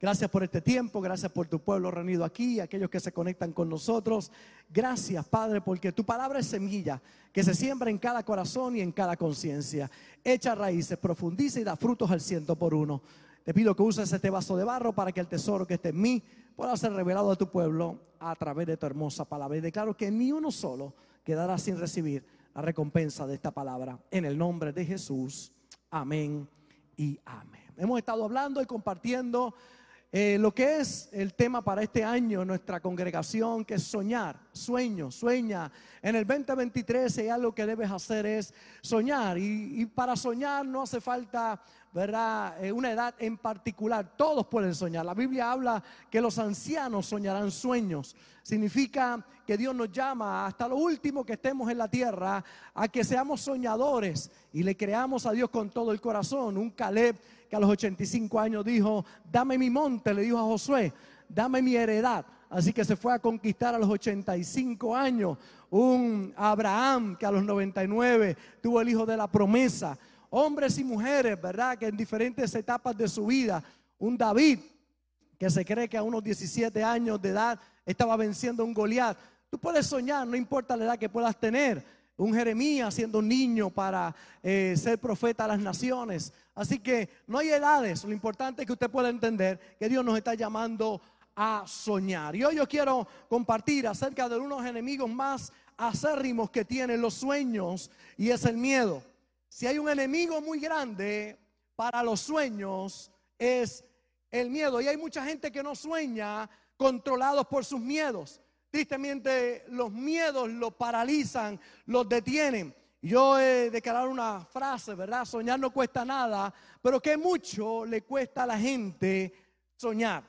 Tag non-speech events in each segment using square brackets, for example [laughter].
Gracias por este tiempo, gracias por tu pueblo reunido aquí, aquellos que se conectan con nosotros. Gracias, Padre, porque tu palabra es semilla que se siembra en cada corazón y en cada conciencia. Echa raíces, profundiza y da frutos al ciento por uno. Te pido que uses este vaso de barro para que el tesoro que esté en mí pueda ser revelado a tu pueblo a través de tu hermosa palabra. Y declaro que ni uno solo quedará sin recibir la recompensa de esta palabra. En el nombre de Jesús. Amén y amén. Hemos estado hablando y compartiendo eh, lo que es el tema para este año nuestra congregación, que es soñar, sueño, sueña. En el 2023 hay algo que debes hacer es soñar y, para soñar no hace falta, ¿verdad? Eh, una edad en particular, todos pueden soñar. La Biblia habla que los ancianos soñarán sueños. Significa que Dios nos llama hasta lo último que estemos en la tierra a que seamos soñadores y le creamos a Dios con todo el corazón. Un Caleb que a los 85 años dijo, dame mi monte, le dijo a Josué, dame mi heredad. Así que se fue a conquistar a los 85 años. Un Abraham que a los 99 tuvo el hijo de la promesa. Hombres y mujeres, ¿verdad? Que en diferentes etapas de su vida. Un David que se cree que a unos 17 años de edad estaba venciendo a un Goliat. Tú puedes soñar, no importa la edad que puedas tener un Jeremías siendo un niño para eh, ser profeta a las naciones. Así que no hay edades, lo importante es que usted pueda entender que Dios nos está llamando a soñar. Y hoy yo quiero compartir acerca de unos enemigos más acérrimos que tienen los sueños y es el miedo. Si hay un enemigo muy grande para los sueños es el miedo. Y hay mucha gente que no sueña controlados por sus miedos. Tristemente los miedos los paralizan, los detienen. Yo he declarado una frase, ¿verdad? Soñar no cuesta nada, pero que mucho le cuesta a la gente soñar.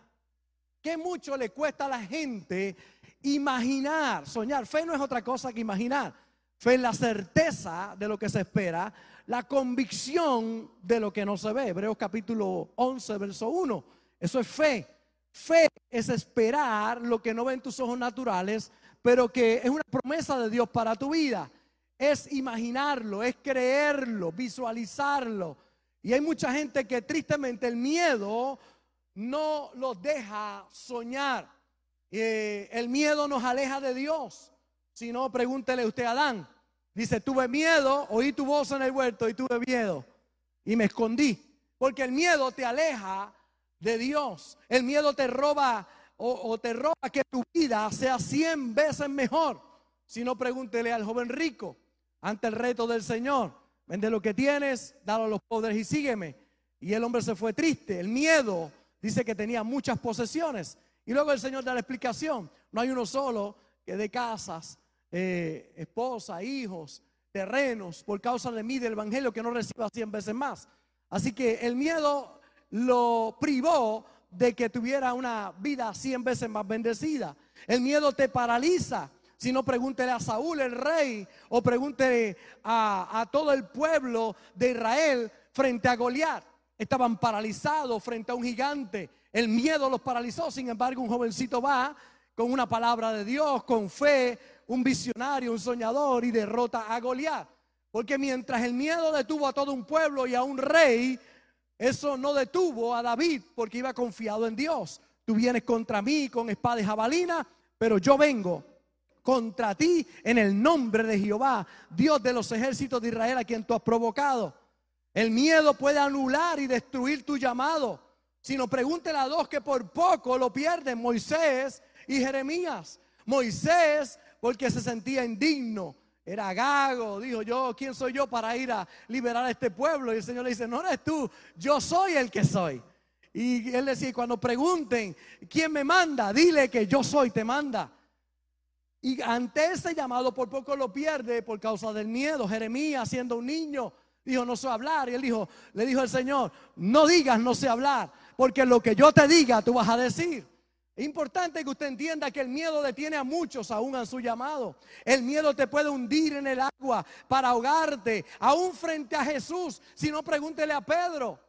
Que mucho le cuesta a la gente imaginar, soñar. Fe no es otra cosa que imaginar. Fe es la certeza de lo que se espera, la convicción de lo que no se ve. Hebreos capítulo 11, verso 1. Eso es fe. Fe es esperar lo que no ven tus ojos naturales, pero que es una promesa de Dios para tu vida. Es imaginarlo, es creerlo, visualizarlo. Y hay mucha gente que tristemente el miedo no los deja soñar. Eh, el miedo nos aleja de Dios. Si no, pregúntele usted a Adán. Dice, tuve miedo, oí tu voz en el huerto y tuve miedo. Y me escondí. Porque el miedo te aleja de Dios. El miedo te roba o, te roba que tu vida sea cien veces mejor. Si no, pregúntele al joven rico ante el reto del Señor. Vende lo que tienes, dalo a los pobres y sígueme. Y el hombre se fue triste. El miedo dice que tenía muchas posesiones. Y luego el Señor da la explicación. No hay uno solo que de casas, eh, esposa, hijos, terrenos, por causa de mí, del Evangelio, que no reciba cien veces más. Así que el miedo lo privó de que tuviera una vida cien veces más bendecida. El miedo te paraliza. Si no, pregúntele a Saúl, el rey, o pregúntele a, a todo el pueblo de Israel frente a Goliat. Estaban paralizados frente a un gigante. El miedo los paralizó. Sin embargo, un jovencito va con una palabra de Dios, con fe, un visionario, un soñador y derrota a Goliat. Porque mientras el miedo detuvo a todo un pueblo y a un rey, eso no detuvo a David porque iba confiado en Dios. Tú vienes contra mí con espada y jabalina, pero yo vengo contra ti en el nombre de Jehová, Dios de los ejércitos de Israel a quien tú has provocado. El miedo puede anular y destruir tu llamado. Si no, pregúntele a dos que por poco lo pierden, Moisés y Jeremías. Moisés porque se sentía indigno, era gago, dijo yo, ¿quién soy yo para ir a liberar a este pueblo? Y el Señor le dice, no eres tú, yo soy el que soy. Y él decía, cuando pregunten, ¿quién me manda? Dile que yo soy, te manda. Y ante ese llamado por poco lo pierde por causa del miedo. Jeremías, siendo un niño, dijo, no sé hablar. Y él dijo, le dijo el Señor, no digas no sé hablar, porque lo que yo te diga, tú vas a decir. Es importante que usted entienda que el miedo detiene a muchos aún en su llamado. El miedo te puede hundir en el agua para ahogarte, aún frente a Jesús. Si no, pregúntele a Pedro.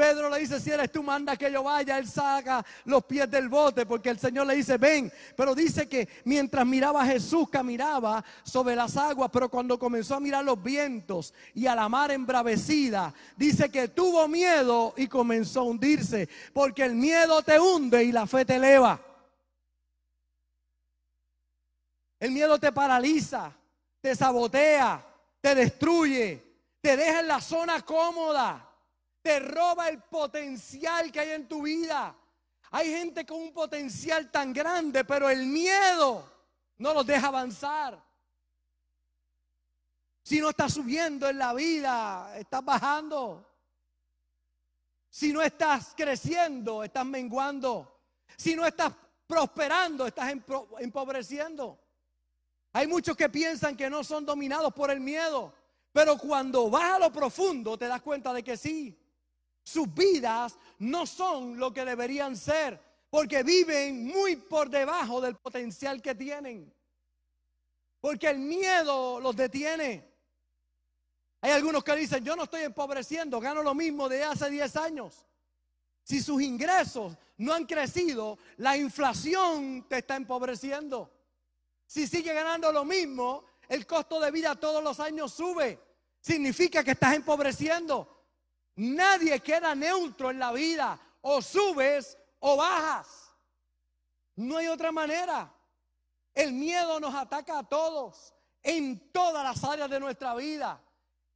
Pedro le dice, si eres tú, manda que yo vaya. Él saca los pies del bote porque el Señor le dice, ven. Pero dice que mientras miraba a Jesús, caminaba sobre las aguas. Pero cuando comenzó a mirar los vientos y a la mar embravecida, dice que tuvo miedo y comenzó a hundirse. Porque el miedo te hunde y la fe te eleva. El miedo te paraliza, te sabotea, te destruye, te deja en la zona cómoda te roba el potencial que hay en tu vida. Hay gente con un potencial tan grande, pero el miedo no los deja avanzar. Si no estás subiendo en la vida, estás bajando. Si no estás creciendo, estás menguando. Si no estás prosperando, estás empobreciendo. Hay muchos que piensan que no son dominados por el miedo, pero cuando vas a lo profundo te das cuenta de que sí. Sus vidas no son lo que deberían ser, porque viven muy por debajo del potencial que tienen. Porque el miedo los detiene. Hay algunos que dicen, yo no estoy empobreciendo, gano lo mismo de hace 10 años. Si sus ingresos no han crecido, la inflación te está empobreciendo. Si sigue ganando lo mismo, el costo de vida todos los años sube. Significa que estás empobreciendo. Nadie queda neutro en la vida. O subes o bajas. No hay otra manera. El miedo nos ataca a todos, en todas las áreas de nuestra vida.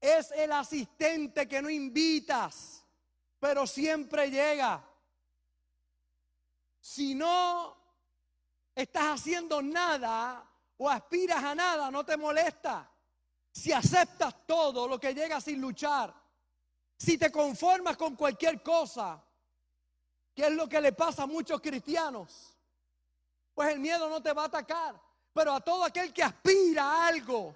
Es el asistente que no invitas, pero siempre llega. Si no estás haciendo nada o aspiras a nada, no te molesta. Si aceptas todo lo que llega sin luchar, si te conformas con cualquier cosa, que es lo que le pasa a muchos cristianos, pues el miedo no te va a atacar. Pero a todo aquel que aspira a algo,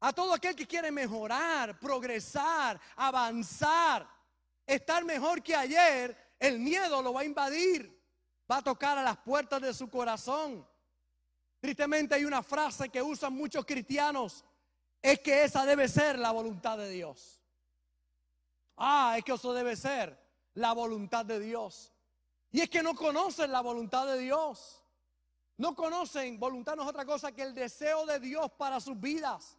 a todo aquel que quiere mejorar, progresar, avanzar, estar mejor que ayer, el miedo lo va a invadir, va a tocar a las puertas de su corazón. Tristemente hay una frase que usan muchos cristianos, es que esa debe ser la voluntad de Dios. Ah, es que eso debe ser la voluntad de Dios. Y es que no conocen la voluntad de Dios. No conocen, voluntad no es otra cosa que el deseo de Dios para sus vidas.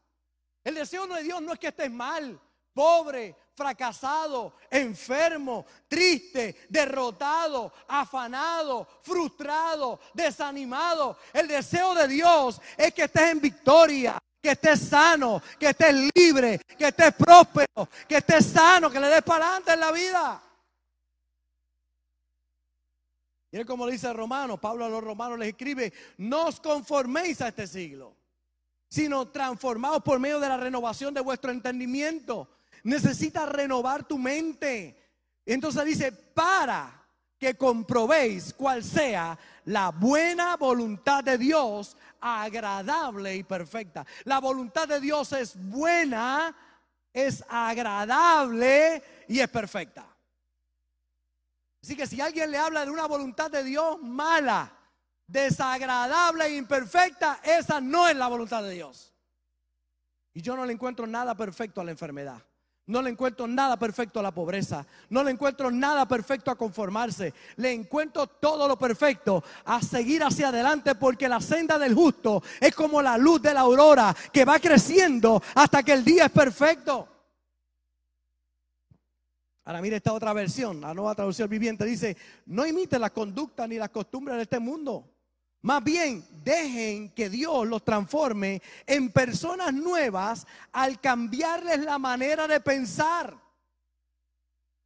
El deseo de Dios no es que estés mal, pobre, fracasado, enfermo, triste, derrotado, afanado, frustrado, desanimado. El deseo de Dios es que estés en victoria, que estés sano, que estés libre, que estés próspero, que estés sano, que le des para adelante en la vida. Y es como dice el romano, Pablo a los romanos les escribe, no os conforméis a este siglo, sino transformaos por medio de la renovación de vuestro entendimiento. Necesitas renovar tu mente. Entonces dice, para que comprobéis cuál sea la buena voluntad de Dios, agradable y perfecta. La voluntad de Dios es buena, es agradable y es perfecta. Así que si alguien le habla de una voluntad de Dios mala, desagradable e imperfecta, esa no es la voluntad de Dios. Y yo no le encuentro nada perfecto a la enfermedad. No le encuentro nada perfecto a la pobreza. No le encuentro nada perfecto a conformarse. Le encuentro todo lo perfecto a seguir hacia adelante porque la senda del justo es como la luz de la aurora que va creciendo hasta que el día es perfecto. Ahora mire esta otra versión, la nueva traducción viviente dice, no imite la conducta ni las costumbres de este mundo más bien, dejen que Dios los transforme en personas nuevas al cambiarles la manera de pensar.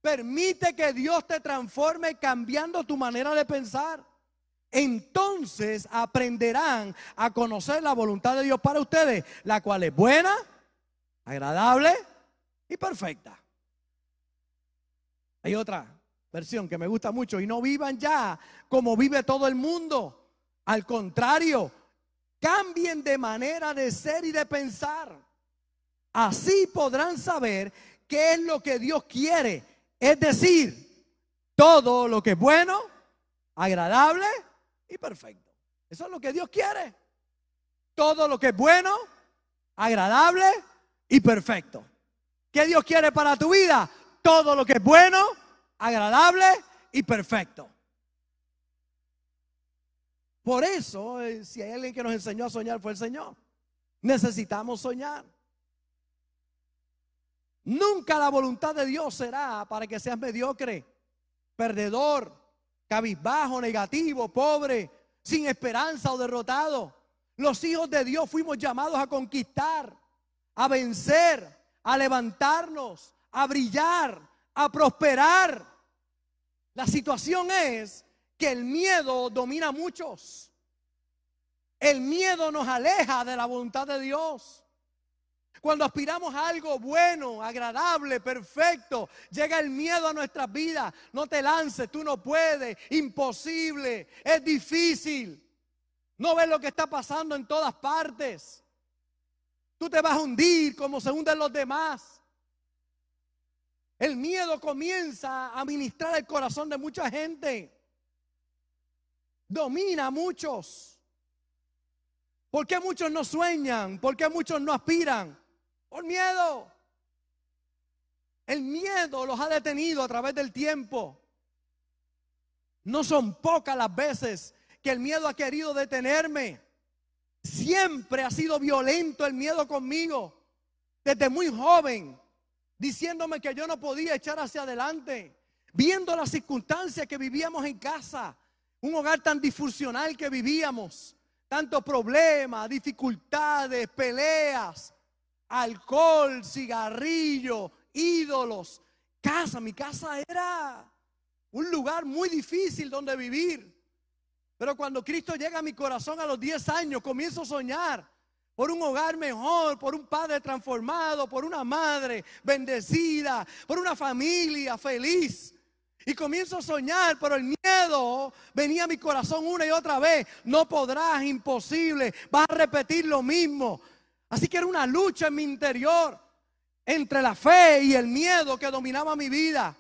Permite que Dios te transforme cambiando tu manera de pensar. entonces aprenderán a conocer la voluntad de Dios para ustedes, la cual es buena, agradable y perfecta. Hay otra versión que me gusta mucho, y no vivan ya como vive todo el mundo. Al contrario, cambien de manera de ser y de pensar. Así podrán saber qué es lo que Dios quiere. Es decir, todo lo que es bueno, agradable y perfecto. Eso es lo que Dios quiere. Todo lo que es bueno, agradable y perfecto. ¿Qué Dios quiere para tu vida? Todo lo que es bueno, agradable y perfecto. Por eso, eh, si hay alguien que nos enseñó a soñar, fue el Señor. Necesitamos soñar. Nunca la voluntad de Dios será para que seas mediocre, perdedor, cabizbajo, negativo, pobre, sin esperanza o derrotado. Los hijos de Dios fuimos llamados a conquistar, a vencer, a levantarnos, a brillar, a prosperar. La situación es que el miedo domina a muchos. El miedo nos aleja de la voluntad de Dios. Cuando aspiramos a algo bueno, agradable, perfecto, llega el miedo a nuestras vidas. No te lances, tú no puedes, imposible, es difícil. No ves lo que está pasando en todas partes. Tú te vas a hundir como se hunden los demás. El miedo comienza a ministrar el corazón de mucha gente. Domina a muchos. ¿Por qué muchos no sueñan? ¿Por qué muchos no aspiran? Por miedo. El miedo los ha detenido a través del tiempo. No son pocas las veces que el miedo ha querido detenerme. Siempre ha sido violento el miedo conmigo. Desde muy joven diciéndome que yo no podía echar hacia adelante, viendo las circunstancias que vivíamos en casa, un hogar tan disfuncional que vivíamos, tantos problemas, dificultades, peleas, alcohol, cigarrillo, ídolos. Casa, mi casa era un lugar muy difícil donde vivir. Pero cuando Cristo llega a mi corazón a los 10 años, comienzo a soñar por un hogar mejor, por un padre transformado, por una madre bendecida, por una familia feliz. Y comienzo a soñar, pero el miedo venía a mi corazón una y otra vez. No podrás, imposible, vas a repetir lo mismo. Así que era una lucha en mi interior entre la fe y el miedo que dominaba mi vida.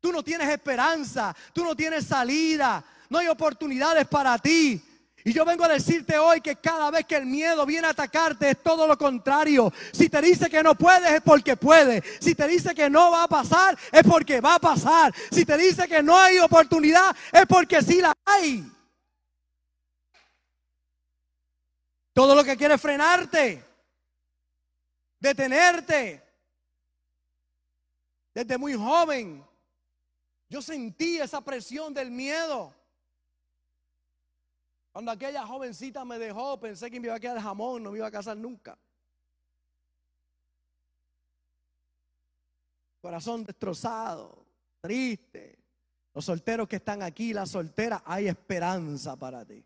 Tú no tienes esperanza, tú no tienes salida, no hay oportunidades para ti. Y yo vengo a decirte hoy que cada vez que el miedo viene a atacarte es todo lo contrario. Si te dice que no puedes es porque puede. Si te dice que no va a pasar es porque va a pasar. Si te dice que no hay oportunidad es porque sí la hay. Todo lo que quiere frenarte, detenerte. Desde muy joven yo sentí esa presión del miedo. Cuando aquella jovencita me dejó, pensé que me iba a quedar jamón, no me iba a casar nunca. Corazón destrozado, triste. Los solteros que están aquí, las solteras, hay esperanza para ti.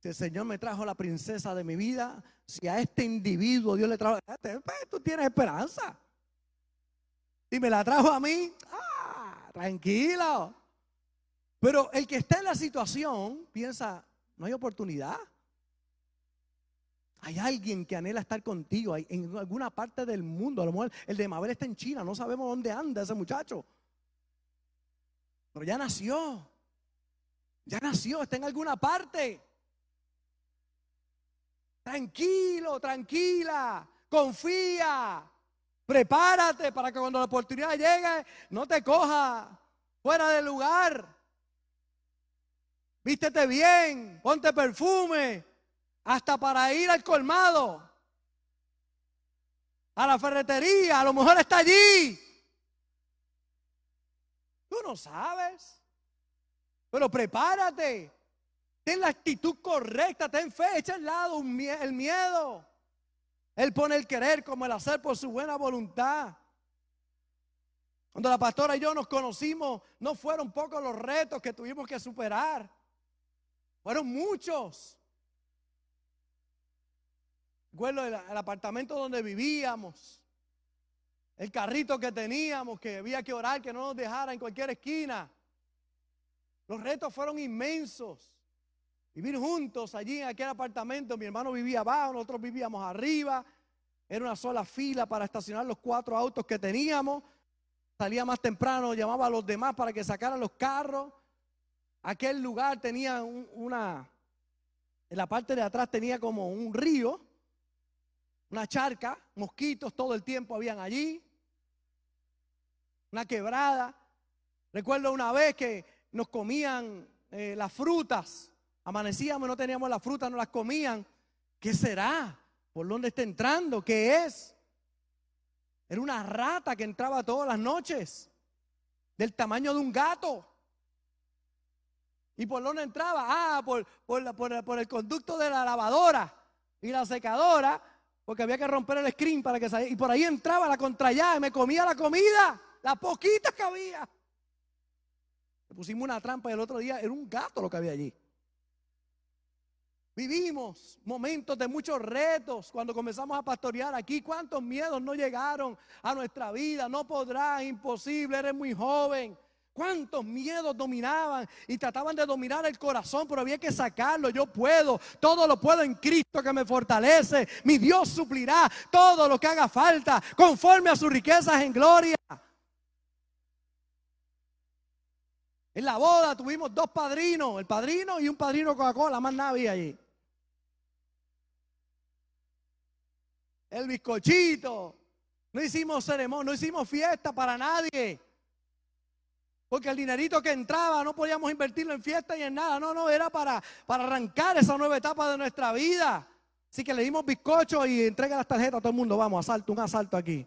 Si el Señor me trajo la princesa de mi vida, si a este individuo Dios le trajo, este, pues, tú tienes esperanza. Si me la trajo a mí, ah, tranquilo. Pero el que está en la situación piensa, no hay oportunidad. Hay alguien que anhela estar contigo en alguna parte del mundo. A lo mejor el de Mabel está en China, no sabemos dónde anda ese muchacho. Pero ya nació. Ya nació, está en alguna parte. Tranquilo, tranquila, confía. Prepárate para que cuando la oportunidad llegue no te coja fuera de lugar. Vístete bien, ponte perfume, hasta para ir al colmado, a la ferretería, a lo mejor está allí. Tú no sabes, pero prepárate, ten la actitud correcta, ten fe, echa al lado el miedo. Él pone el querer como el hacer por su buena voluntad. Cuando la pastora y yo nos conocimos, no fueron pocos los retos que tuvimos que superar. Fueron muchos. Recuerdo el, el apartamento donde vivíamos, el carrito que teníamos, que había que orar que no nos dejara en cualquier esquina. Los retos fueron inmensos. Vivir juntos allí en aquel apartamento, mi hermano vivía abajo, nosotros vivíamos arriba. Era una sola fila para estacionar los cuatro autos que teníamos. Salía más temprano, llamaba a los demás para que sacaran los carros. Aquel lugar tenía una, en la parte de atrás tenía como un río, una charca, mosquitos todo el tiempo habían allí, una quebrada. Recuerdo una vez que nos comían eh, las frutas, amanecíamos, no teníamos las frutas, no las comían. ¿Qué será? ¿Por dónde está entrando? ¿Qué es? Era una rata que entraba todas las noches, del tamaño de un gato. ¿Y por dónde entraba? Ah, por, el conducto de la lavadora y la secadora, porque había que romper el screen para que saliera. Y por ahí entraba la contrallada y me comía la comida, la poquita que había. Le pusimos una trampa y el otro día era un gato lo que había allí. Vivimos momentos de muchos retos cuando comenzamos a pastorear aquí. ¿Cuántos miedos no llegaron a nuestra vida? No podrá, imposible, eres muy joven. ¿Cuántos miedos dominaban y trataban de dominar el corazón? Pero había que sacarlo. Yo puedo, todo lo puedo en Cristo que me fortalece. Mi Dios suplirá todo lo que haga falta conforme a sus riquezas en gloria. En la boda tuvimos dos padrinos, el padrino y un padrino Coca-Cola, más nadie allí. el bizcochito. No hicimos ceremonia, no hicimos fiesta para nadie. Porque el dinerito que entraba no podíamos invertirlo en fiesta y en nada. No, no, era para, para arrancar esa nueva etapa de nuestra vida. Así que le dimos bizcocho y entrega las tarjetas a todo el mundo. Vamos, asalto, un asalto aquí.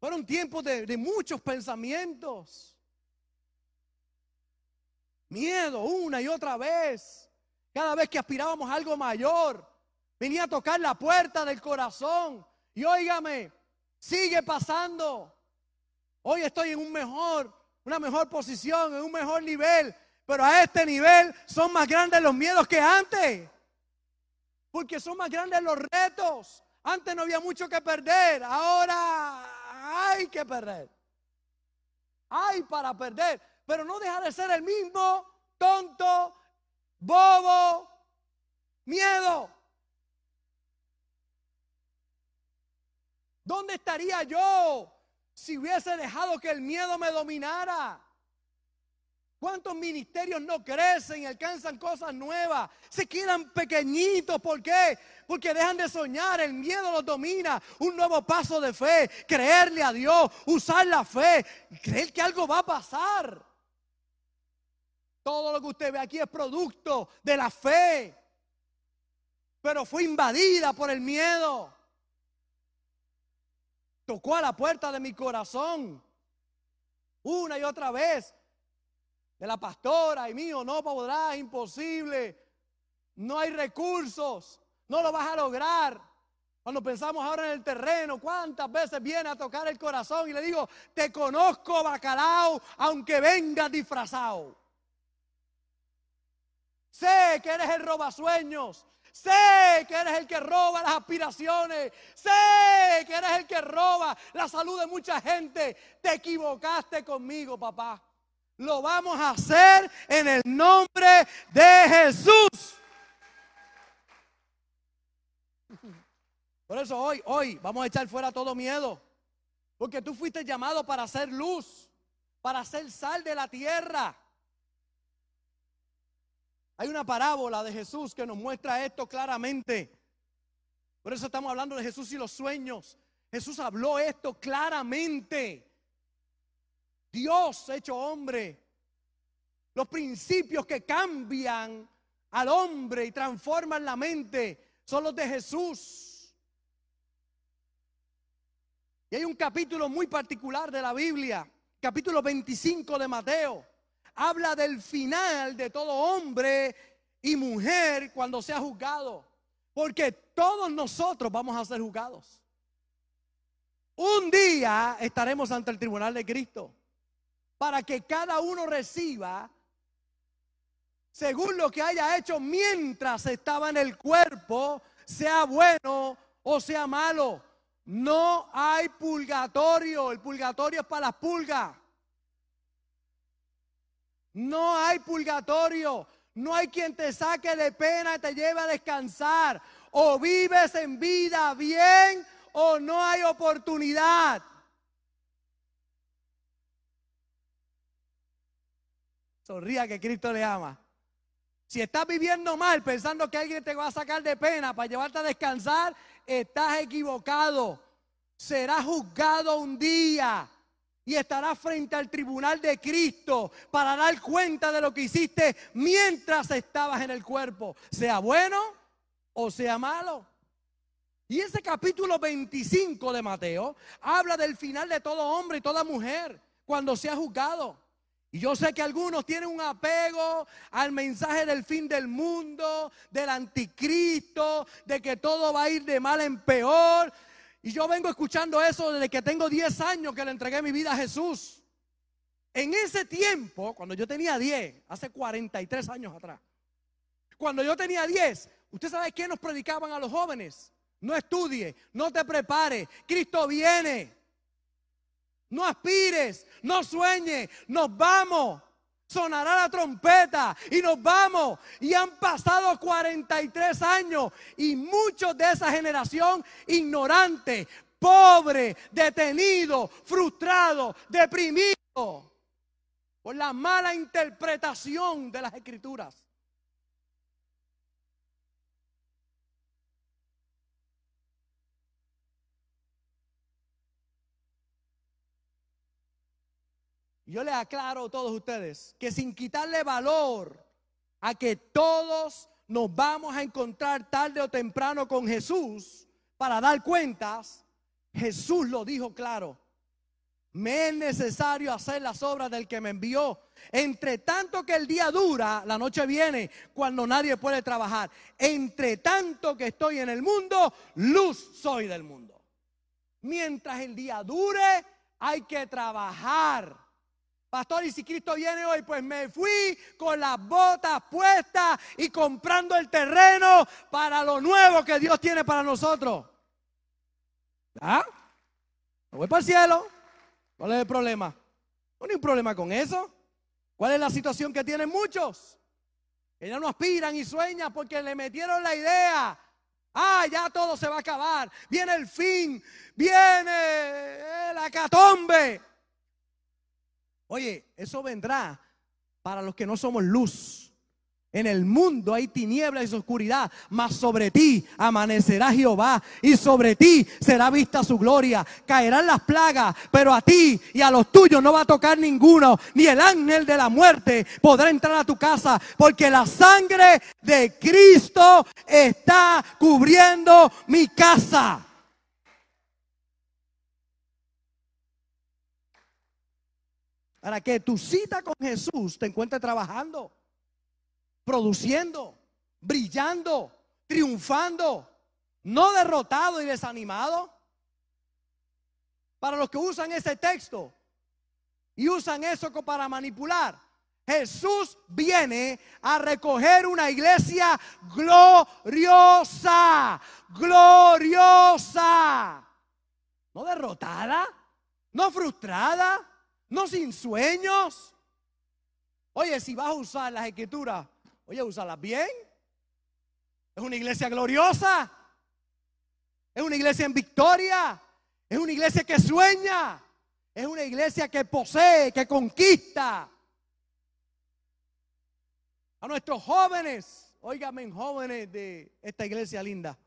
Fueron tiempos de, de muchos pensamientos. Miedo una y otra vez. Cada vez que aspirábamos a algo mayor. Venía a tocar la puerta del corazón. Y óigame, sigue pasando. Hoy estoy en un mejor, una mejor posición, en un mejor nivel. Pero a este nivel son más grandes los miedos que antes. Porque son más grandes los retos. Antes no había mucho que perder. Ahora hay que perder. Hay para perder. Pero no deja de ser el mismo tonto, bobo, miedo. ¿Dónde estaría yo si hubiese dejado que el miedo me dominara? ¿Cuántos ministerios no crecen y alcanzan cosas nuevas? Se quedan pequeñitos. ¿Por qué? Porque dejan de soñar. El miedo los domina. Un nuevo paso de fe. Creerle a Dios. Usar la fe. Creer que algo va a pasar. Todo lo que usted ve aquí es producto de la fe. Pero fue invadida por el miedo tocó a la puerta de mi corazón una y otra vez. De la pastora y mío, no podrás, imposible. No hay recursos, no lo vas a lograr. Cuando pensamos ahora en el terreno, ¿cuántas veces viene a tocar el corazón y le digo, te conozco bacalao, aunque vengas disfrazado? Sé que eres el robasueños, Sé que eres el que roba las aspiraciones. Sé que eres el que roba la salud de mucha gente. Te equivocaste conmigo, papá. Lo vamos a hacer en el nombre de Jesús. Por eso hoy, hoy vamos a echar fuera todo miedo. Porque tú fuiste llamado para hacer luz, para hacer sal de la tierra. Hay una parábola de Jesús que nos muestra esto claramente. Por eso estamos hablando de Jesús y los sueños. Jesús habló esto claramente. Dios hecho hombre. Los principios que cambian al hombre y transforman la mente son los de Jesús. Y hay un capítulo muy particular de la Biblia, capítulo 25 de Mateo habla del final de todo hombre y mujer cuando sea juzgado. Porque todos nosotros vamos a ser juzgados. Un día estaremos ante el tribunal de Cristo para que cada uno reciba según lo que haya hecho mientras estaba en el cuerpo, sea bueno o sea malo. No hay purgatorio. El purgatorio es para las pulgas. No hay purgatorio. No hay quien te saque de pena y te lleve a descansar. O vives en vida bien o no hay oportunidad. Sonría que Cristo le ama. Si estás viviendo mal pensando que alguien te va a sacar de pena para llevarte a descansar, estás equivocado. Serás juzgado un día y estarás frente al tribunal de Cristo para dar cuenta de lo que hiciste mientras estabas en el cuerpo, sea bueno o sea malo. Y ese capítulo 25 de Mateo habla del final de todo hombre y toda mujer cuando sea juzgado. Y yo sé que algunos tienen un apego al mensaje del fin del mundo, del anticristo, de que todo va a ir de mal en peor. Y yo vengo escuchando eso desde que tengo 10 años que le entregué mi vida a Jesús. En ese tiempo, cuando yo tenía 10, hace 43 años atrás, cuando yo tenía 10, ¿usted sabe qué nos predicaban a los jóvenes? No estudie, no te prepare. Cristo viene. No aspires, no sueñes, nos vamos. Sonará la trompeta y nos vamos. Y han pasado 43 años y muchos de esa generación ignorante, pobre, detenido, frustrado, deprimido por la mala interpretación de las escrituras. Yo les aclaro a todos ustedes que sin quitarle valor a que todos nos vamos a encontrar tarde o temprano con Jesús para dar cuentas, Jesús lo dijo claro. Me es necesario hacer las obras del que me envió. Entre tanto que el día dura, la noche viene cuando nadie puede trabajar. Entre tanto que estoy en el mundo, luz soy del mundo. Mientras el día dure, hay que trabajar. Pastor, y si Cristo viene hoy, pues me fui con las botas puestas y comprando el terreno para lo nuevo que Dios tiene para nosotros. ¿Ah? Me voy para el cielo. ¿Cuál es el problema? No hay un problema con eso. ¿Cuál es la situación que tienen muchos? Ellos no aspiran y sueñan porque le metieron la idea. Ah, ya todo se va a acabar. Viene el fin. Viene la catombe. Oye, eso vendrá para los que no somos luz. En el mundo hay tinieblas y oscuridad, mas sobre ti amanecerá Jehová y sobre ti será vista su gloria. Caerán las plagas, pero a ti y a los tuyos no va a tocar ninguno, ni el ángel de la muerte podrá entrar a tu casa, porque la sangre de Cristo está cubriendo mi casa. Para que tu cita con Jesús te encuentre trabajando, produciendo, brillando, triunfando, no derrotado y desanimado. Para los que usan ese texto y usan eso para manipular, Jesús viene a recoger una iglesia gloriosa, gloriosa, no derrotada, no frustrada, no sin sueños. Oye, si vas a usar las escrituras, oye, úsalas bien. Es una iglesia gloriosa. Es una iglesia en victoria. Es una iglesia que sueña. Es una iglesia que posee, que conquista. A nuestros jóvenes, óigame, jóvenes de esta iglesia linda.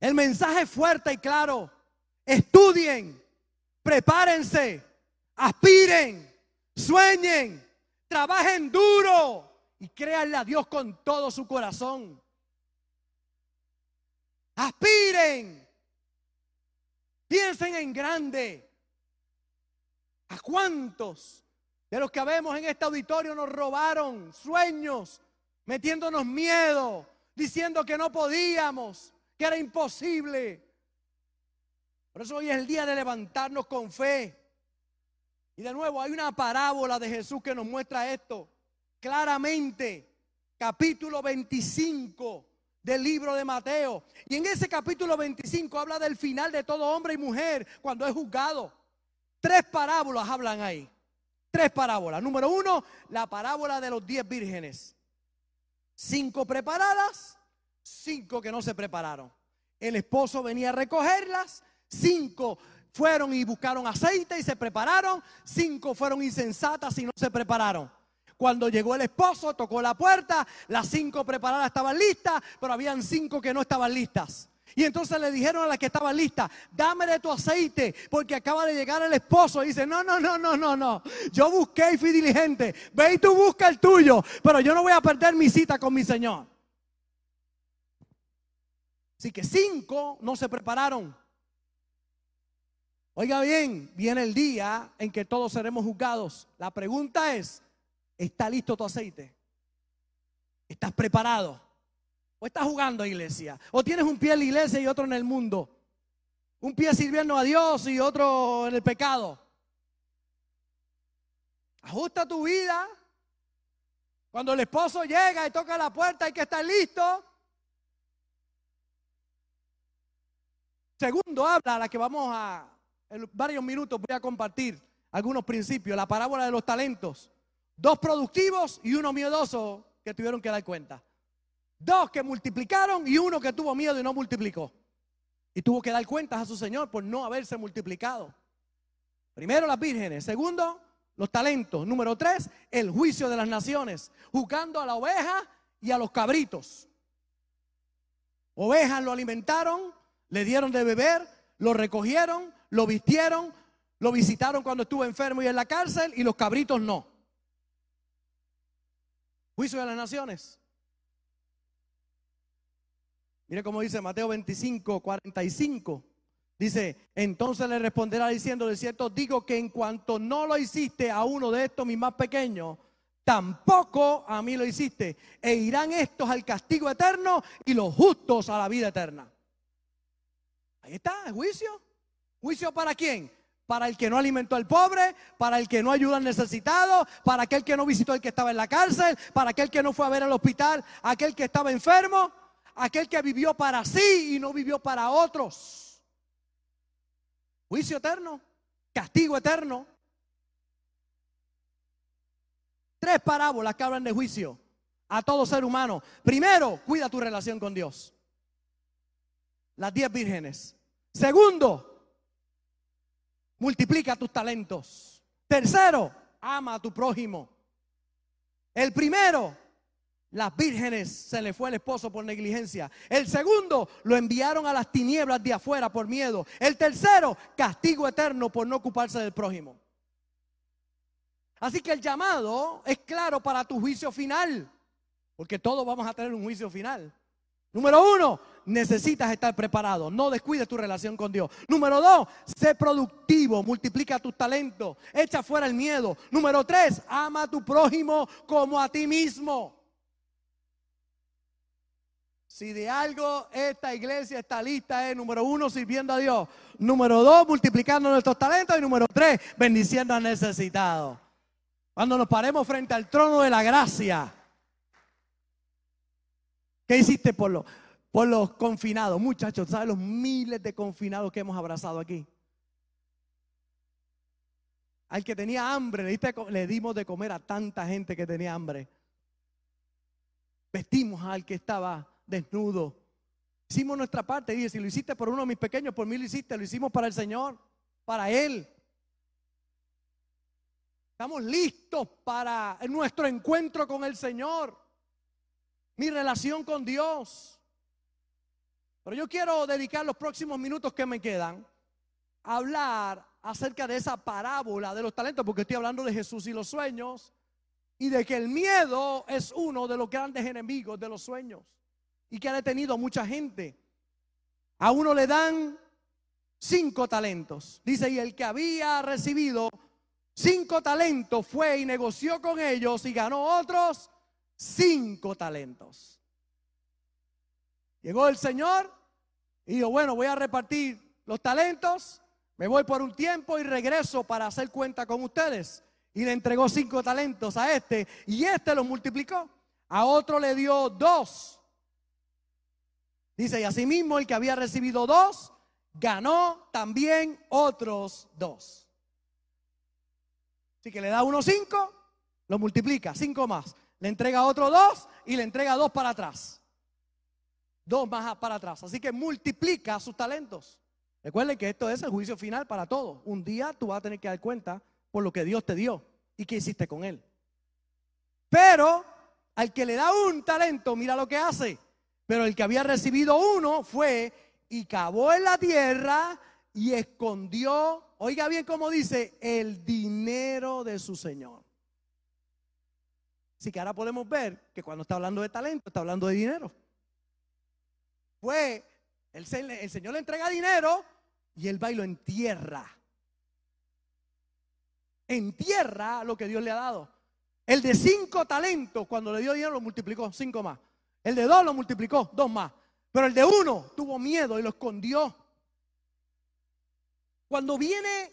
El mensaje fuerte y claro. Estudien, prepárense, aspiren, sueñen, trabajen duro y créanle a Dios con todo su corazón. Aspiren, piensen en grande. ¿A cuántos de los que vemos en este auditorio nos robaron sueños, metiéndonos miedo, diciendo que no podíamos, que era imposible? Por eso hoy es el día de levantarnos con fe. Y de nuevo, hay una parábola de Jesús que nos muestra esto claramente. Capítulo 25 del libro de Mateo. Y en ese capítulo 25 habla del final de todo hombre y mujer cuando es juzgado. Tres parábolas hablan ahí. Tres parábolas. Número uno, la parábola de los diez vírgenes. Cinco preparadas, cinco que no se prepararon. El esposo venía a recogerlas, cinco fueron y buscaron aceite y se prepararon, cinco fueron insensatas y no se prepararon. Cuando llegó el esposo, tocó la puerta, las cinco preparadas estaban listas, pero habían cinco que no estaban listas. Y entonces le dijeron a las que estaban listas, dame de tu aceite, porque acaba de llegar el esposo. Y dice, no, no, no, no, no, no. Yo busqué y fui diligente. Ve y tú busca el tuyo, pero yo no voy a perder mi cita con mi Señor. Así que cinco no se prepararon. Oiga bien, viene el día en que todos seremos juzgados. La pregunta es, ¿Está listo tu aceite? ¿Estás preparado? ¿O estás jugando, iglesia? ¿O tienes un pie en la iglesia y otro en el mundo? Un pie sirviendo a Dios y otro en el pecado. Ajusta tu vida. Cuando el esposo llega y toca la puerta hay que estar listo. Segundo, habla la que vamos a, en varios minutos voy a compartir algunos principios, la parábola de los talentos. Dos productivos y uno miedoso que tuvieron que dar cuenta. Dos que multiplicaron y uno que tuvo miedo y no multiplicó. Y tuvo que dar cuentas a su Señor por no haberse multiplicado. Primero las vírgenes. Segundo, los talentos. Número tres, el juicio de las naciones. Juzgando a la oveja y a los cabritos. Ovejas lo alimentaron, le dieron de beber, lo recogieron, lo vistieron, lo visitaron cuando estuvo enfermo y en la cárcel y los cabritos no. Juicio de las naciones. Mire cómo dice Mateo 25, 45. Dice, entonces le responderá diciendo, de cierto digo que en cuanto no lo hiciste a uno de estos mis más pequeños, tampoco a mí lo hiciste. E irán estos al castigo eterno y los justos a la vida eterna. Ahí está, el juicio. ¿Juicio para quién? para el que no alimentó al pobre, para el que no ayudó al necesitado, para aquel que no visitó al que estaba en la cárcel, para aquel que no fue a ver al hospital, aquel que estaba enfermo, aquel que vivió para sí y no vivió para otros. Juicio eterno, castigo eterno. Tres parábolas que hablan de juicio a todo ser humano. Primero, cuida tu relación con Dios. Las diez vírgenes. Segundo, multiplica tus talentos. Tercero, ama a tu prójimo. El primero, las vírgenes se le fue el esposo por negligencia. El segundo, lo enviaron a las tinieblas de afuera por miedo. El tercero, castigo eterno por no ocuparse del prójimo. Así que el llamado es claro para tu juicio final, porque todos vamos a tener un juicio final. Número uno, necesitas estar preparado. No descuides tu relación con Dios. Número dos, sé productivo, multiplica tus talentos, echa fuera el miedo. Número tres, ama a tu prójimo como a ti mismo. Si de algo esta iglesia está lista es número uno, sirviendo a Dios. Número dos, multiplicando nuestros talentos. Y número tres, bendiciendo al necesitado. Cuando nos paremos frente al trono de la gracia. ¿Qué hiciste por los, por los confinados? Muchachos, ¿sabes los miles de confinados que hemos abrazado aquí? Al que tenía hambre, le, le dimos de comer a tanta gente que tenía hambre. Vestimos al que estaba desnudo. Hicimos nuestra parte. Y si lo hiciste por uno de mis pequeños, por mí lo hiciste. Lo hicimos para el Señor, para Él. Estamos listos para nuestro encuentro con el Señor mi relación con Dios. Pero yo quiero dedicar los próximos minutos que me quedan a hablar acerca de esa parábola de los talentos, porque estoy hablando de Jesús y los sueños, y de que el miedo es uno de los grandes enemigos de los sueños, y que ha detenido a mucha gente. A uno le dan cinco talentos. Dice, y el que había recibido cinco talentos fue y negoció con ellos y ganó otros cinco talentos. Llegó el Señor y dijo, bueno, voy a repartir los talentos, me voy por un tiempo y regreso para hacer cuenta con ustedes. Y le entregó cinco talentos a este y este los multiplicó. A otro le dio dos. Dice, y asimismo el que había recibido dos, ganó también otros dos. Así que le da uno cinco, lo multiplica, cinco más. Le entrega otro dos y le entrega dos para atrás. Dos más para atrás. Así que multiplica sus talentos. Recuerden que esto es el juicio final para todos. Un día tú vas a tener que dar cuenta por lo que Dios te dio y qué hiciste con él. Pero al que le da un talento, mira lo que hace. Pero el que había recibido uno fue y cavó en la tierra y escondió, oiga bien cómo dice, el dinero de su Señor. Así que ahora podemos ver que cuando está hablando de talento, está hablando de dinero. Fue, el, Señor le entrega dinero y él va y lo entierra. Entierra lo que Dios le ha dado. El de cinco talentos, cuando le dio dinero, lo multiplicó, cinco más. El de dos lo multiplicó, dos más. Pero el de uno tuvo miedo y lo escondió. Cuando viene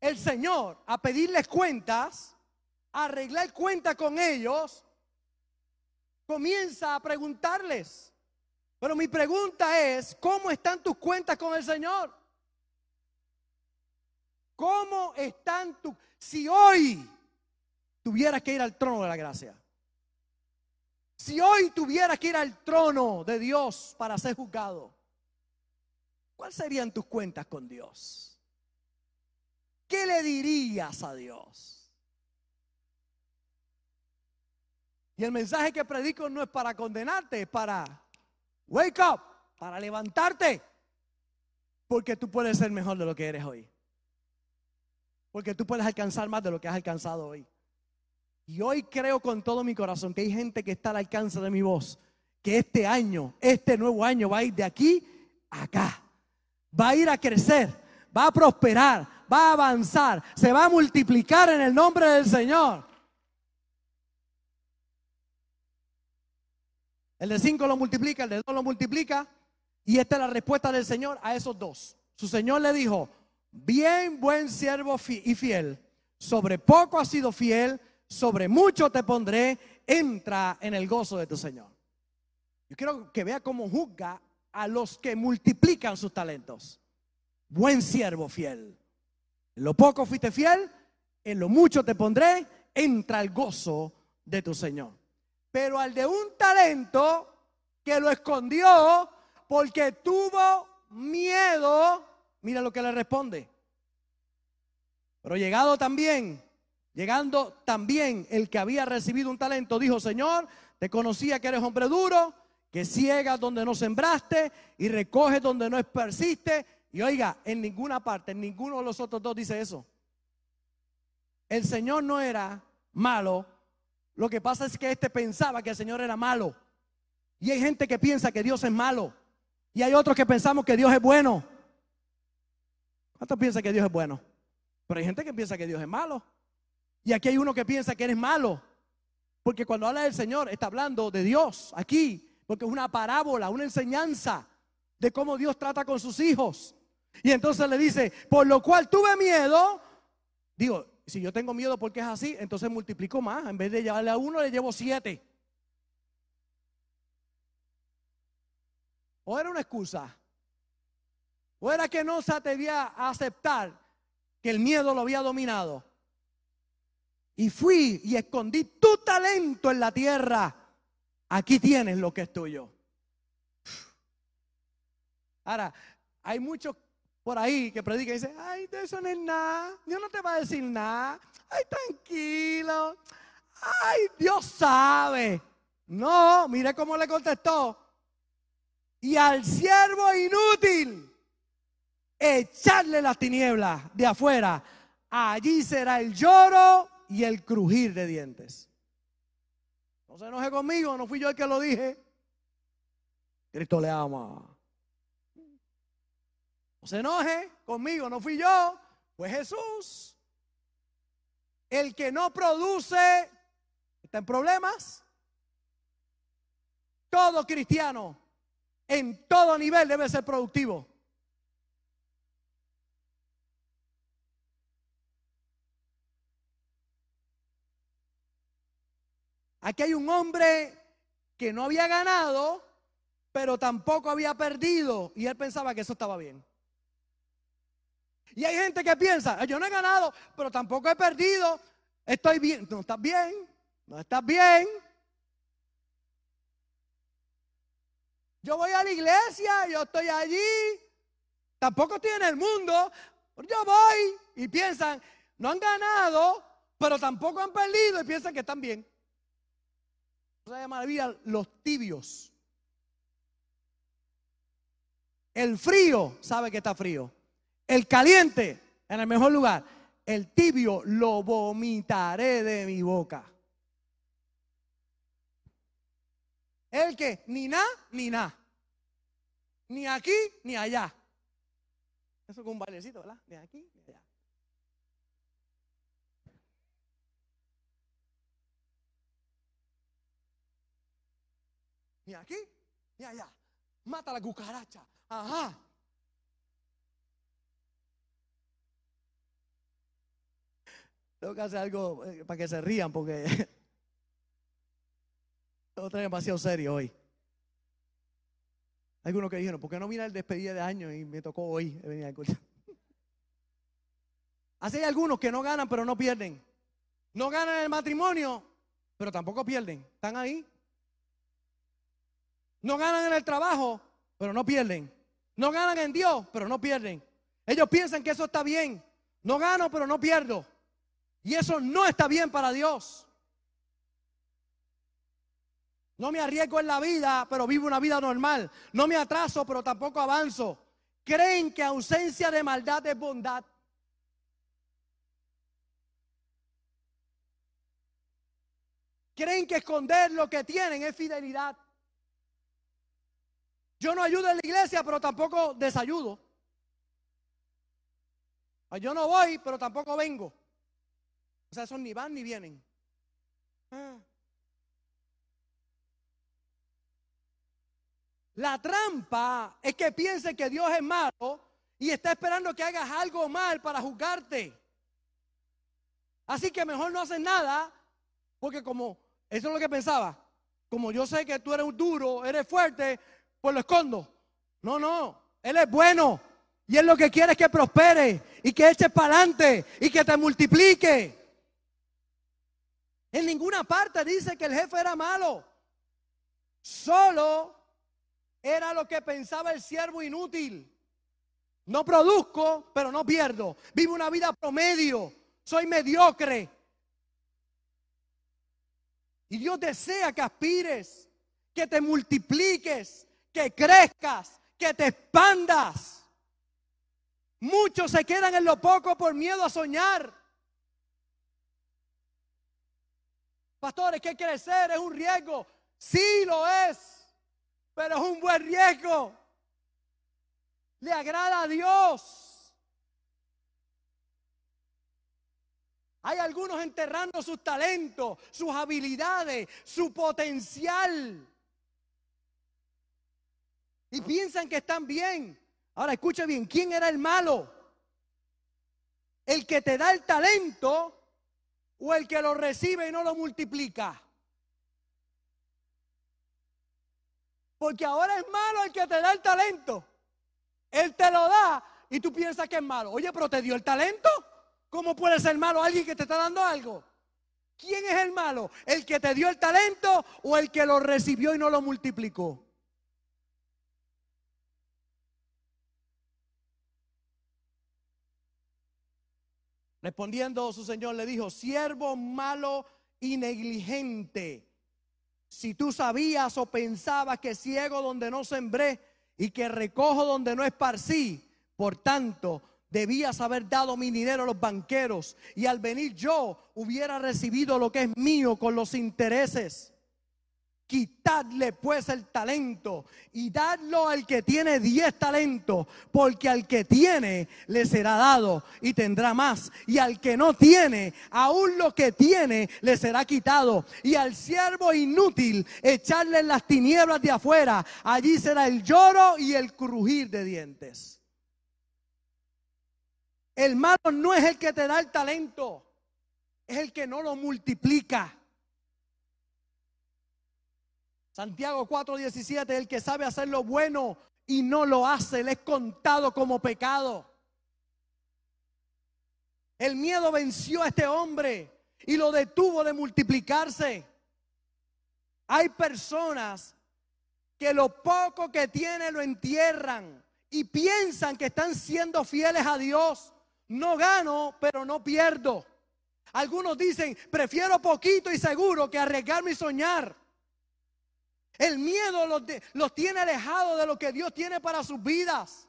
el Señor a pedirles cuentas, a arreglar cuenta con ellos, comienza a preguntarles. Pero mi pregunta es, ¿cómo están tus cuentas con el Señor? ¿Cómo están tus... Si hoy tuvieras que ir al trono de la gracia, si hoy tuvieras que ir al trono de Dios para ser juzgado, ¿cuáles serían tus cuentas con Dios? ¿Qué le dirías a Dios? Y el mensaje que predico no es para condenarte, es para wake up, para levantarte. Porque tú puedes ser mejor de lo que eres hoy. Porque tú puedes alcanzar más de lo que has alcanzado hoy. Y hoy creo con todo mi corazón que hay gente que está al alcance de mi voz, que este año, este nuevo año va a ir de aquí a acá. Va a ir a crecer, va a prosperar, va a avanzar, se va a multiplicar en el nombre del Señor. El de cinco lo multiplica, el de dos lo multiplica. Y esta es la respuesta del Señor a esos dos. Su Señor le dijo, bien buen siervo y fiel, sobre poco has sido fiel, sobre mucho te pondré, entra en el gozo de tu Señor. Yo quiero que vea cómo juzga a los que multiplican sus talentos. Buen siervo fiel. En lo poco fuiste fiel, en lo mucho te pondré, entra el gozo de tu Señor. Pero al de un talento que lo escondió porque tuvo miedo, mira lo que le responde. Pero llegado también Llegando también el que había recibido un talento, dijo, Señor, te conocía que eres hombre duro, que ciegas donde no sembraste y recoges donde no esparciste. Y oiga, en ninguna parte, en ninguno de los otros dos dice eso. El Señor no era malo. Lo que pasa es que este pensaba que el Señor era malo. Y hay gente que piensa que Dios es malo. Y hay otros que pensamos que Dios es bueno. ¿Cuántos piensan que Dios es bueno? Pero hay gente que piensa que Dios es malo. Y aquí hay uno que piensa que eres malo. Porque cuando habla del Señor está hablando de Dios aquí. Porque es una parábola, una enseñanza de cómo Dios trata con sus hijos. Y entonces le dice, por lo cual tuve miedo. Digo, si yo tengo miedo porque es así, entonces multiplico más. En vez de llevarle a uno, le llevo siete. ¿O era una excusa? ¿O era que no se atrevía a aceptar que el miedo lo había dominado? y fui y escondí tu talento en la tierra. Aquí tienes lo que es tuyo. Ahora, hay muchos por ahí que predican y dicen, ay, de eso no es nada, Dios no te va a decir nada, ay, tranquilo, ay, Dios sabe. No, mire cómo le contestó. Y al siervo inútil, echarle las tinieblas de afuera, allí será el lloro y el crujir de dientes. No se enoje conmigo, no fui yo el que lo dije. Cristo le ama. No se enoje conmigo, no fui yo, fue Jesús. El que no produce está en problemas. Todo cristiano en todo nivel debe ser productivo. Aquí hay un hombre que no había ganado, pero tampoco había perdido. Y él pensaba que eso estaba bien. Y hay gente que piensa, yo no he ganado, pero tampoco he perdido. Estoy bien. No estás bien. No estás bien. Yo voy a la iglesia, yo estoy allí. Tampoco estoy en el mundo. Yo voy y piensan, no han ganado, pero tampoco han perdido y piensan que están bien. Se llama vida los tibios. El frío sabe que está frío. El caliente en el mejor lugar. El tibio lo vomitaré de mi boca. El que ni na ni na. Ni aquí ni allá. Eso con un bailecito, ¿verdad? Ni aquí ni allá. Ni aquí ni allá. Mata la cucaracha. Ajá. Tengo que hacer algo eh, para que se rían porque [laughs] todo está demasiado serio hoy. Algunos que dijeron, ¿por qué no vine el despedida de año y me tocó hoy venir al culto? [laughs] Así hay algunos que no ganan pero no pierden. No ganan el matrimonio, pero tampoco pierden. Están ahí. No ganan en el trabajo, pero no pierden. No ganan en Dios, pero no pierden. Ellos piensan que eso está bien. No gano, pero no pierdo. Y eso no está bien para Dios. No me arriesgo en la vida, pero vivo una vida normal. No me atraso, pero tampoco avanzo. Creen que ausencia de maldad es bondad. Creen que esconder lo que tienen es fidelidad. Yo no ayudo en la iglesia, pero tampoco desayudo. Yo no voy, pero tampoco vengo. O sea, son ni van ni vienen. Ah. La trampa es que piense que Dios es malo y está esperando que hagas algo mal para juzgarte. Así que mejor no haces nada, porque como, eso es lo que pensaba, como yo sé que tú eres un duro, eres fuerte, pues lo escondo. No, no, Él es bueno. Y Él lo que quiere es que prospere y que eches para adelante y que te multiplique. En ninguna parte dice que el jefe era malo. Solo era lo que pensaba el siervo inútil. No produzco, pero no pierdo. Vivo una vida promedio. Soy mediocre. Y Dios desea que aspires, que te multipliques, que crezcas, que te expandas. Muchos se quedan en lo poco por miedo a soñar. Pastores, que crecer es un riesgo. Sí lo es, pero es un buen riesgo. Le agrada a Dios. Hay algunos enterrando sus talentos, sus habilidades, su potencial y piensan que están bien. Ahora escucha bien, ¿quién era el malo? ¿El que te da el talento o el que lo recibe y no lo multiplica? Porque ahora es malo el que te da el talento. Él te lo da y tú piensas que es malo. Oye, pero te dio el talento. ¿Cómo puede ser malo alguien que te está dando algo? ¿Quién es el malo? ¿El que te dio el talento o el que lo recibió y no lo multiplicó? Respondiendo su señor le dijo, siervo malo y negligente, si tú sabías o pensabas que ciego donde no sembré y que recojo donde no esparcí, por tanto, debías haber dado mi dinero a los banqueros y al venir yo hubiera recibido lo que es mío con los intereses. Quitadle pues el talento y dadlo al que tiene diez talentos, porque al que tiene le será dado y tendrá más. Y al que no tiene, aún lo que tiene le será quitado. Y al siervo inútil echarle en las tinieblas de afuera, allí será el lloro y el crujir de dientes. El malo no es el que te da el talento, es el que no lo multiplica. Santiago 4:17, el que sabe hacer lo bueno y no lo hace, le es contado como pecado. El miedo venció a este hombre y lo detuvo de multiplicarse. Hay personas que lo poco que tienen lo entierran y piensan que están siendo fieles a Dios. No gano, pero no pierdo. Algunos dicen, prefiero poquito y seguro que arriesgarme y soñar. El miedo los, tiene alejados de lo que Dios tiene para sus vidas.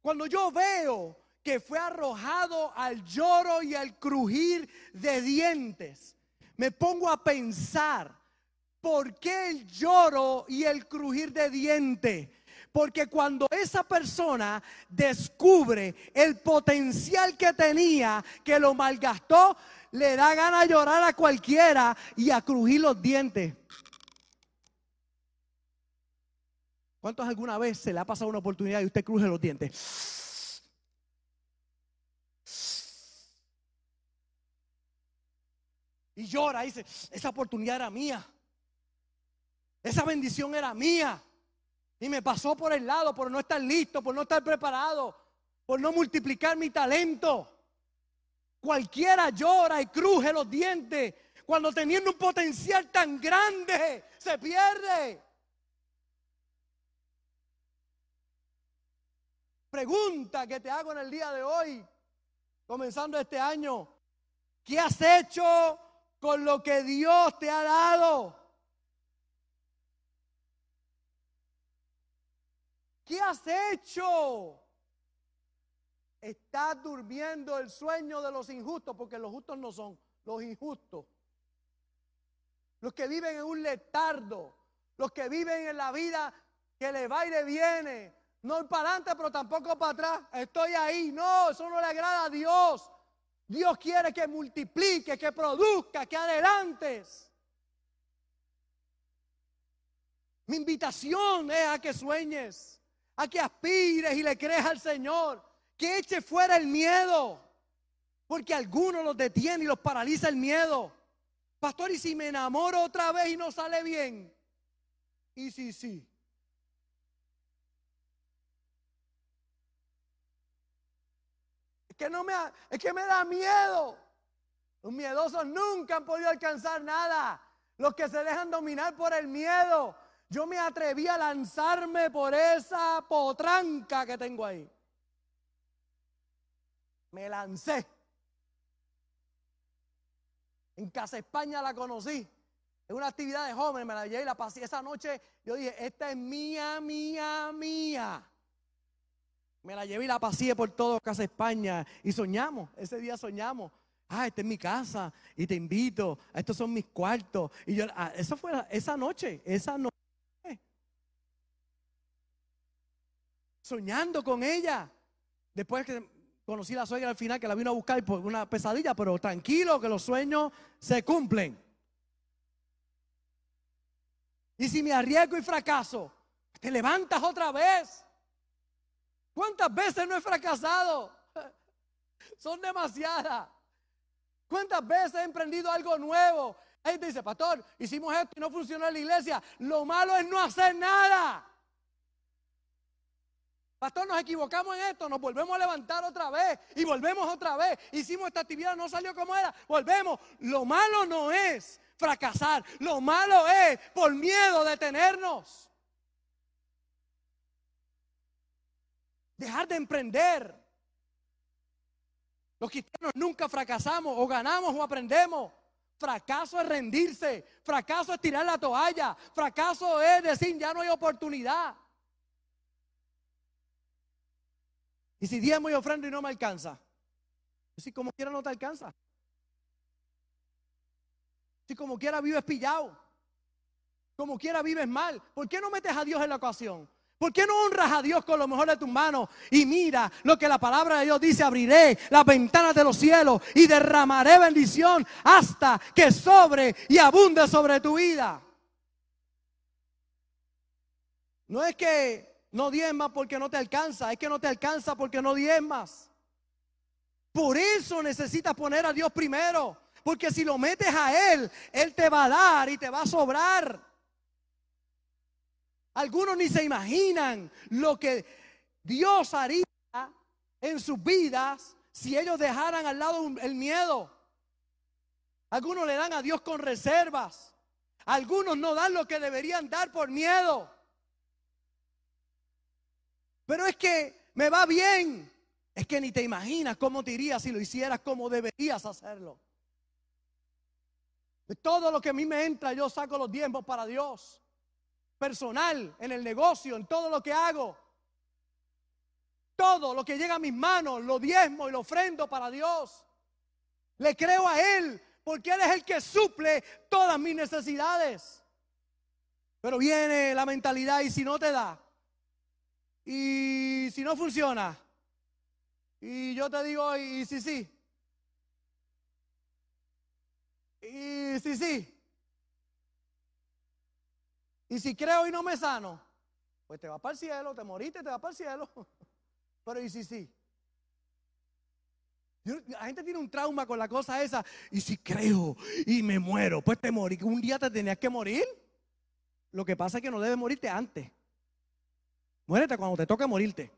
Cuando yo veo que fue arrojado al lloro y al crujir de dientes, me pongo a pensar, ¿por qué el lloro y el crujir de dientes? Porque cuando esa persona descubre el potencial que tenía, que lo malgastó, le da gana de llorar a cualquiera y a crujir los dientes. ¿Cuántos alguna vez se le ha pasado una oportunidad y usted cruje los dientes? Y llora, dice, esa oportunidad era mía. Esa bendición era mía. Y me pasó por el lado por no estar listo, por no estar preparado, por no multiplicar mi talento. Cualquiera llora y cruje los dientes cuando teniendo un potencial tan grande se pierde. Pregunta que te hago en el día de hoy, comenzando este año. ¿Qué has hecho con lo que Dios te ha dado? ¿Qué has hecho? Estás durmiendo el sueño de los injustos, porque los justos no son los injustos. Los que viven en un letardo, los que viven en la vida que le va y le viene. No para adelante, pero tampoco para atrás. Estoy ahí. No, eso no le agrada a Dios. Dios quiere que multiplique, que produzca, que adelantes. Mi invitación es a que sueñes a que aspires y le creas al Señor, que eche fuera el miedo, porque algunos los detiene y los paraliza el miedo. Pastor, ¿y si me enamoro otra vez y no sale bien? Y sí, sí. Es que no me es que me da miedo. Los miedosos nunca han podido alcanzar nada. Los que se dejan dominar por el miedo yo me atreví a lanzarme por esa potranca que tengo ahí. Me lancé. En Casa España la conocí. En una actividad de jóvenes me la llevé y la pasé. Esa noche yo dije, esta es mía, mía, mía. Me la llevé y la pasé por todo Casa España. Y soñamos, ese día soñamos. Ah, esta es mi casa y te invito. Estos son mis cuartos. Y yo, ah, fue esa noche, esa noche. soñando con ella. Después que conocí a la suegra al final que la vino a buscar por una pesadilla, pero tranquilo que los sueños se cumplen. Y si me arriesgo y fracaso, te levantas otra vez. ¿Cuántas veces no he fracasado? [laughs] Son demasiadas. ¿Cuántas veces he emprendido algo nuevo? Ahí te dice, pastor, hicimos esto y no funcionó en la iglesia. Lo malo es no hacer nada. Pastor, nos equivocamos en esto, nos volvemos a levantar otra vez y volvemos otra vez. Hicimos esta actividad, no salió como era, volvemos. Lo malo no es fracasar, lo malo es por miedo de detenernos. Dejar de emprender. Los cristianos nunca fracasamos, o ganamos o aprendemos. Fracaso es rendirse, fracaso es tirar la toalla, fracaso es decir ya no hay oportunidad. Y si diezmo y ofrendo y no me alcanza. Si como quiera no te alcanza. Si como quiera vives pillado. Como quiera vives mal. ¿Por qué no metes a Dios en la ocasión? ¿Por qué no honras a Dios con lo mejor de tus manos? Y mira lo que la palabra de Dios dice, abriré las ventanas de los cielos y derramaré bendición hasta que sobre y abunde sobre tu vida. No es que no diezmas porque no te alcanza. Es que no te alcanza porque no diezmas. Por eso necesitas poner a Dios primero. Porque si lo metes a Él, Él te va a dar y te va a sobrar. Algunos ni se imaginan lo que Dios haría en sus vidas si ellos dejaran al lado el miedo. Algunos le dan a Dios con reservas. Algunos no dan lo que deberían dar por miedo. Pero es que me va bien. Es que ni te imaginas cómo te irías si lo hicieras como deberías hacerlo. De todo lo que a mí me entra, yo saco los diezmos para Dios. Personal, en el negocio, en todo lo que hago. Todo lo que llega a mis manos, lo diezmo y lo ofrendo para Dios. Le creo a Él, porque Él es el que suple todas mis necesidades. Pero viene la mentalidad y si no te da, y si no funciona, y yo te digo, y si sí, y si sí, y si creo y no me sano, pues te vas para el cielo, te moriste, te vas para el cielo. [laughs] Pero y si sí. La gente tiene un trauma con la cosa esa. Y si creo y me muero, pues te morí. Un día te tenías que morir. Lo que pasa es que no debes morirte antes. Muérete cuando te toque morirte.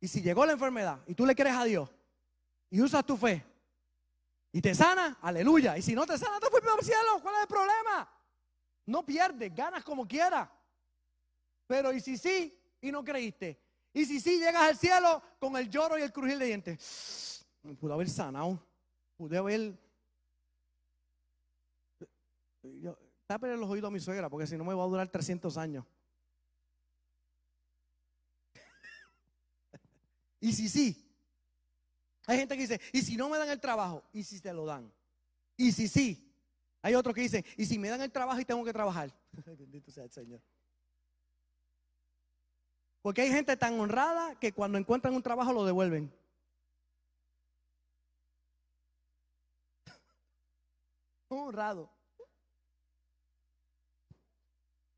Y si llegó la enfermedad y tú le crees a Dios y usas tu fe y te sana, aleluya. Y si no te sana, te fuiste al cielo. ¿Cuál es el problema? No pierdes, ganas como quieras. Pero y si sí y no creíste. Y si sí llegas al cielo con el lloro y el crujir de dientes. Pude haber sanado. Pude haber. Yo, los oídos a mi suegra porque si no me va a durar 300 años. [laughs] y si sí. Hay gente que dice, ¿y si no me dan el trabajo? ¿Y si te lo dan? ¿Y si sí? Hay otros que dicen, ¿y si me dan el trabajo y tengo que trabajar? [laughs] Bendito sea el Señor. Porque hay gente tan honrada que cuando encuentran un trabajo lo devuelven. [laughs] Honrado.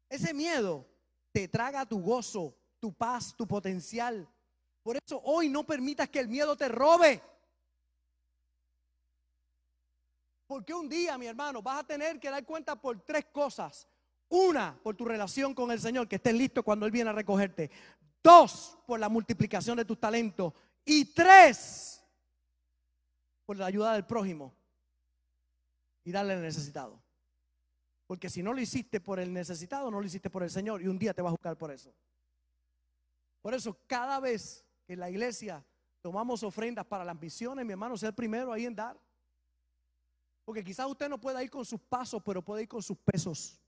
Ese miedo te traga tu gozo, tu paz, tu potencial. Por eso hoy no permitas que el miedo te robe. Porque un día, mi hermano, vas a tener que dar cuenta por tres cosas. Una, por tu relación con el Señor, que estés listo cuando Él viene a recogerte. Dos, por la multiplicación de tus talentos. Y tres, por la ayuda del prójimo y darle al necesitado. Porque si no lo hiciste por el necesitado, no lo hiciste por el Señor. Y un día te va a buscar por eso. Por eso, cada vez que en la iglesia tomamos ofrendas para las misiones, mi hermano, sea el primero ahí en dar. Porque quizás usted no pueda ir con sus pasos, pero puede ir con sus pesos.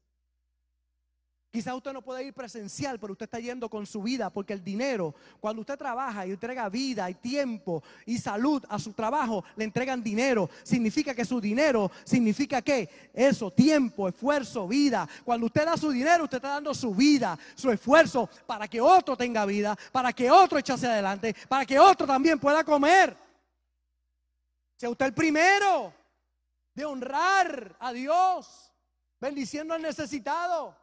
Quizás usted no puede ir presencial, pero usted está yendo con su vida, porque el dinero, cuando usted trabaja y entrega vida y tiempo y salud a su trabajo, le entregan dinero. Significa que su dinero significa que eso, tiempo, esfuerzo, vida. Cuando usted da su dinero, usted está dando su vida, su esfuerzo para que otro tenga vida, para que otro hacia adelante, para que otro también pueda comer. Sea usted el primero de honrar a Dios, bendiciendo al necesitado.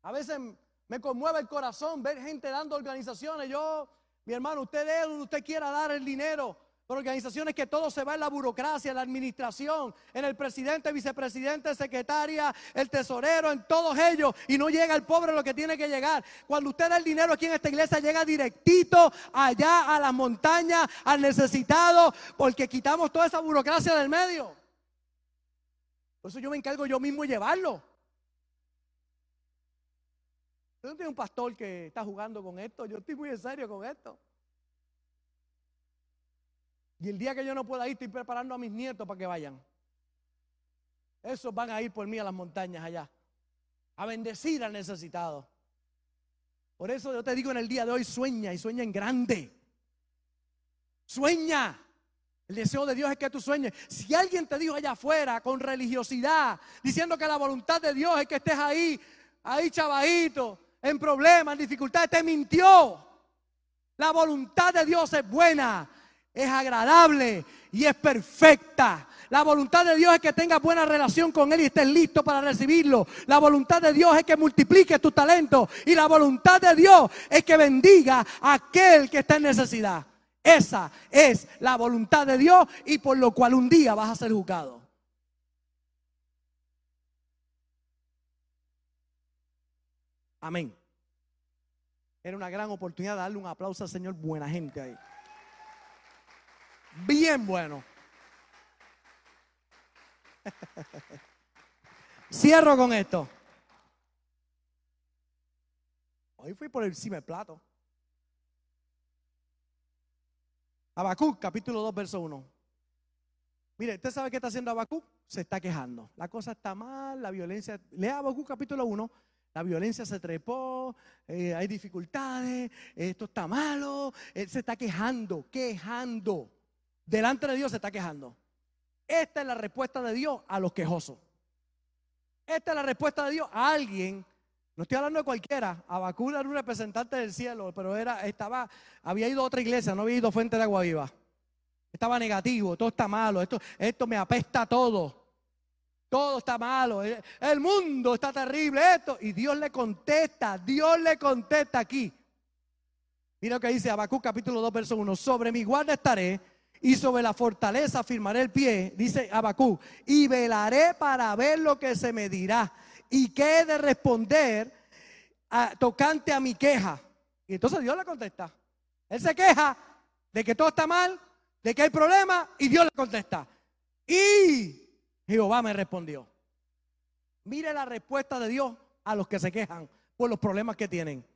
A veces me conmueve el corazón ver gente dando organizaciones. Yo, mi hermano, usted es donde usted quiera dar el dinero. Organizaciones que todo se va en la burocracia, en la administración, en el presidente, vicepresidente, secretaria, el tesorero, en todos ellos. Y no llega el pobre lo que tiene que llegar. Cuando usted da el dinero aquí en esta iglesia, llega directito allá a las montañas, al necesitado, porque quitamos toda esa burocracia del medio. Por eso yo me encargo yo mismo de llevarlo. Yo no tengo un pastor que está jugando con esto, yo estoy muy en serio con esto. Y el día que yo no pueda ir, estoy preparando a mis nietos para que vayan. Esos van a ir por mí a las montañas allá, a bendecir al necesitado. Por eso yo te digo en el día de hoy, sueña y sueña en grande. Sueña. El deseo de Dios es que tú sueñes. Si alguien te dijo allá afuera con religiosidad, diciendo que la voluntad de Dios es que estés ahí, ahí chavadito, en problemas, en dificultades, te mintió. La voluntad de Dios es buena es agradable y es perfecta. La voluntad de Dios es que tengas buena relación con Él y estés listo para recibirlo. La voluntad de Dios es que multipliques tu talento. Y la voluntad de Dios es que bendiga a aquel que está en necesidad. Esa es la voluntad de Dios y por lo cual un día vas a ser juzgado. Amén. Era una gran oportunidad de darle un aplauso al Señor, buena gente ahí. Bien bueno. [laughs] Cierro con esto. Hoy fui por encima del plato. Habacuc, capítulo 2, verso 1. Mire, ¿usted sabe qué está haciendo Habacuc? Se está quejando. La cosa está mal, la violencia. Lea Habacuc, capítulo 1. La violencia se trepó, eh, hay dificultades, esto está malo. Él se está quejando, quejando. Delante de Dios se está quejando. Esta es la respuesta de Dios a los quejosos. Esta es la respuesta de Dios a alguien. No estoy hablando de cualquiera. Abacú era un representante del cielo, pero era, estaba, había ido a otra iglesia, no había ido a Fuente de Agua Viva. Estaba negativo, todo está malo, esto, esto me apesta todo. Todo está malo, el mundo está terrible, esto. Y Dios le contesta, Dios le contesta aquí. Mira lo que dice Abacú capítulo 2, verso 1. Sobre mi guarda estaré y sobre la fortaleza firmaré el pie, dice Abacú, y velaré para ver lo que se me dirá y qué he de responder tocante a mi queja. Y entonces Dios le contesta. Él se queja de que todo está mal, de que hay problemas, y Dios le contesta. Y Jehová me respondió. Mire la respuesta de Dios a los que se quejan por los problemas que tienen.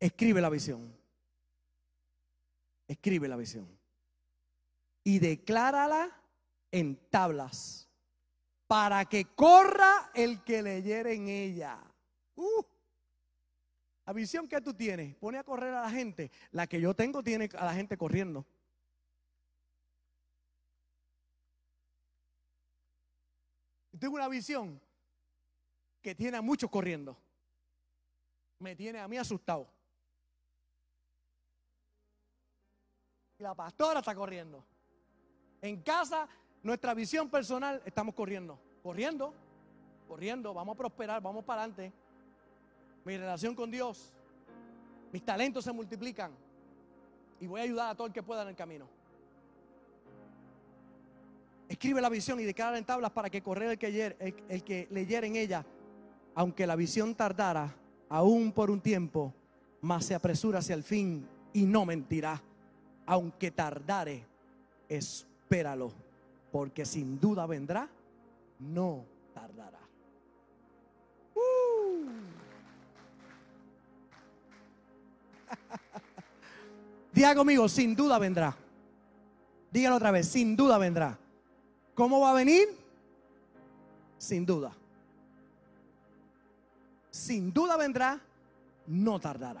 Escribe la visión. Escribe la visión y declárala en tablas para que corra el que leyere en ella. Uh, la visión que tú tienes, pone a correr a la gente. La que yo tengo tiene a la gente corriendo. Tengo una visión que tiene a muchos corriendo. Me tiene a mí asustado. La pastora está corriendo. En casa, nuestra visión personal, estamos corriendo, corriendo, corriendo, vamos a prosperar, vamos para adelante. Mi relación con Dios, mis talentos se multiplican y voy a ayudar a todo el que pueda en el camino. Escribe la visión y declara en tablas para que correr el que, el que leyera en ella, aunque la visión tardara aún por un tiempo, más se apresura hacia el fin y no mentirá, aunque tardare, es espéralo, porque sin duda vendrá, no tardará. Uh. [laughs] Diga conmigo, sin duda vendrá. Dígalo otra vez, sin duda vendrá. ¿Cómo va a venir? Sin duda. Sin duda vendrá, no tardará.